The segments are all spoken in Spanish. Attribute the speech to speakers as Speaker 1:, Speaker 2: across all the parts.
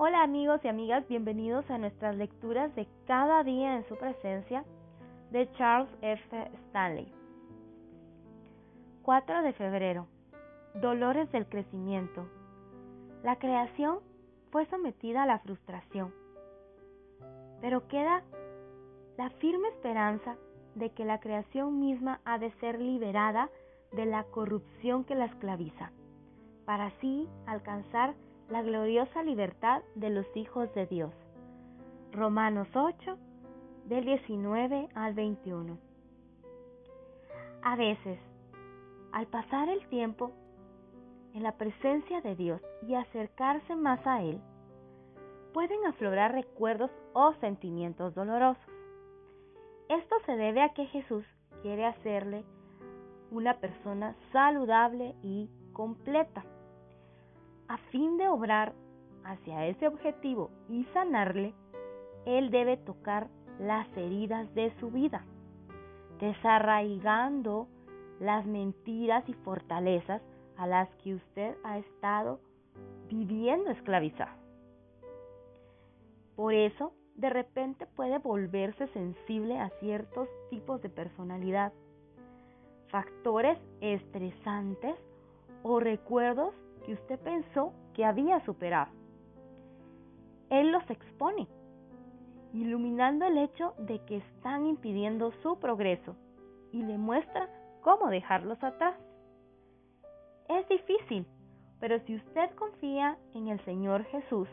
Speaker 1: Hola amigos y amigas, bienvenidos a nuestras lecturas de cada día en su presencia de Charles F. Stanley. 4 de febrero. Dolores del crecimiento. La creación fue sometida a la frustración, pero queda la firme esperanza de que la creación misma ha de ser liberada de la corrupción que la esclaviza, para así alcanzar la gloriosa libertad de los hijos de Dios. Romanos 8, del 19 al 21. A veces, al pasar el tiempo en la presencia de Dios y acercarse más a Él, pueden aflorar recuerdos o sentimientos dolorosos. Esto se debe a que Jesús quiere hacerle una persona saludable y completa. A fin de obrar hacia ese objetivo y sanarle, Él debe tocar las heridas de su vida, desarraigando las mentiras y fortalezas a las que usted ha estado viviendo esclavizado. Por eso, de repente puede volverse sensible a ciertos tipos de personalidad, factores estresantes o recuerdos usted pensó que había superado. Él los expone, iluminando el hecho de que están impidiendo su progreso y le muestra cómo dejarlos atrás. Es difícil, pero si usted confía en el Señor Jesús,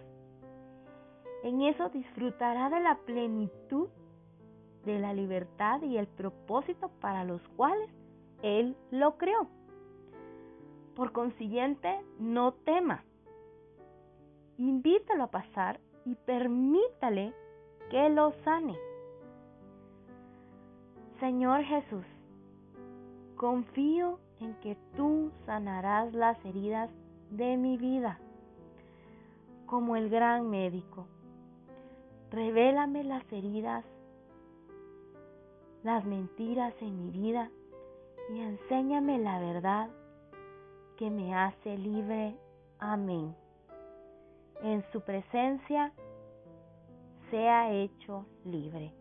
Speaker 1: en eso disfrutará de la plenitud de la libertad y el propósito para los cuales Él lo creó. Por consiguiente, no tema. Invítalo a pasar y permítale que lo sane. Señor Jesús, confío en que tú sanarás las heridas de mi vida como el gran médico. Revélame las heridas, las mentiras en mi vida y enséñame la verdad que me hace libre. Amén. En su presencia sea hecho libre.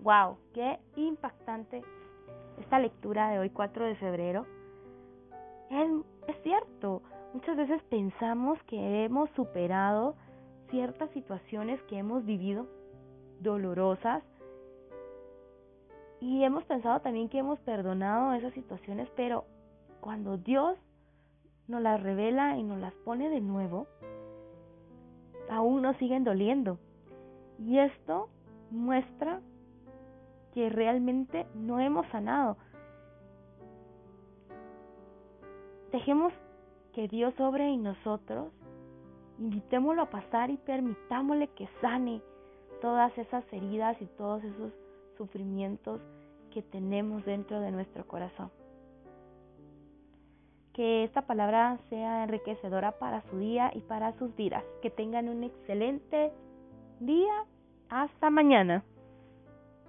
Speaker 1: Wow, qué impactante esta lectura de hoy 4 de febrero. Es, es cierto, muchas veces pensamos que hemos superado ciertas situaciones que hemos vivido dolorosas y hemos pensado también que hemos perdonado esas situaciones, pero cuando Dios nos las revela y nos las pone de nuevo, aún nos siguen doliendo. Y esto muestra que realmente no hemos sanado. Dejemos que Dios obre en nosotros, invitémoslo a pasar y permitámosle que sane todas esas heridas y todos esos sufrimientos que tenemos dentro de nuestro corazón que esta palabra sea enriquecedora para su día y para sus vidas. Que tengan un excelente día. Hasta mañana.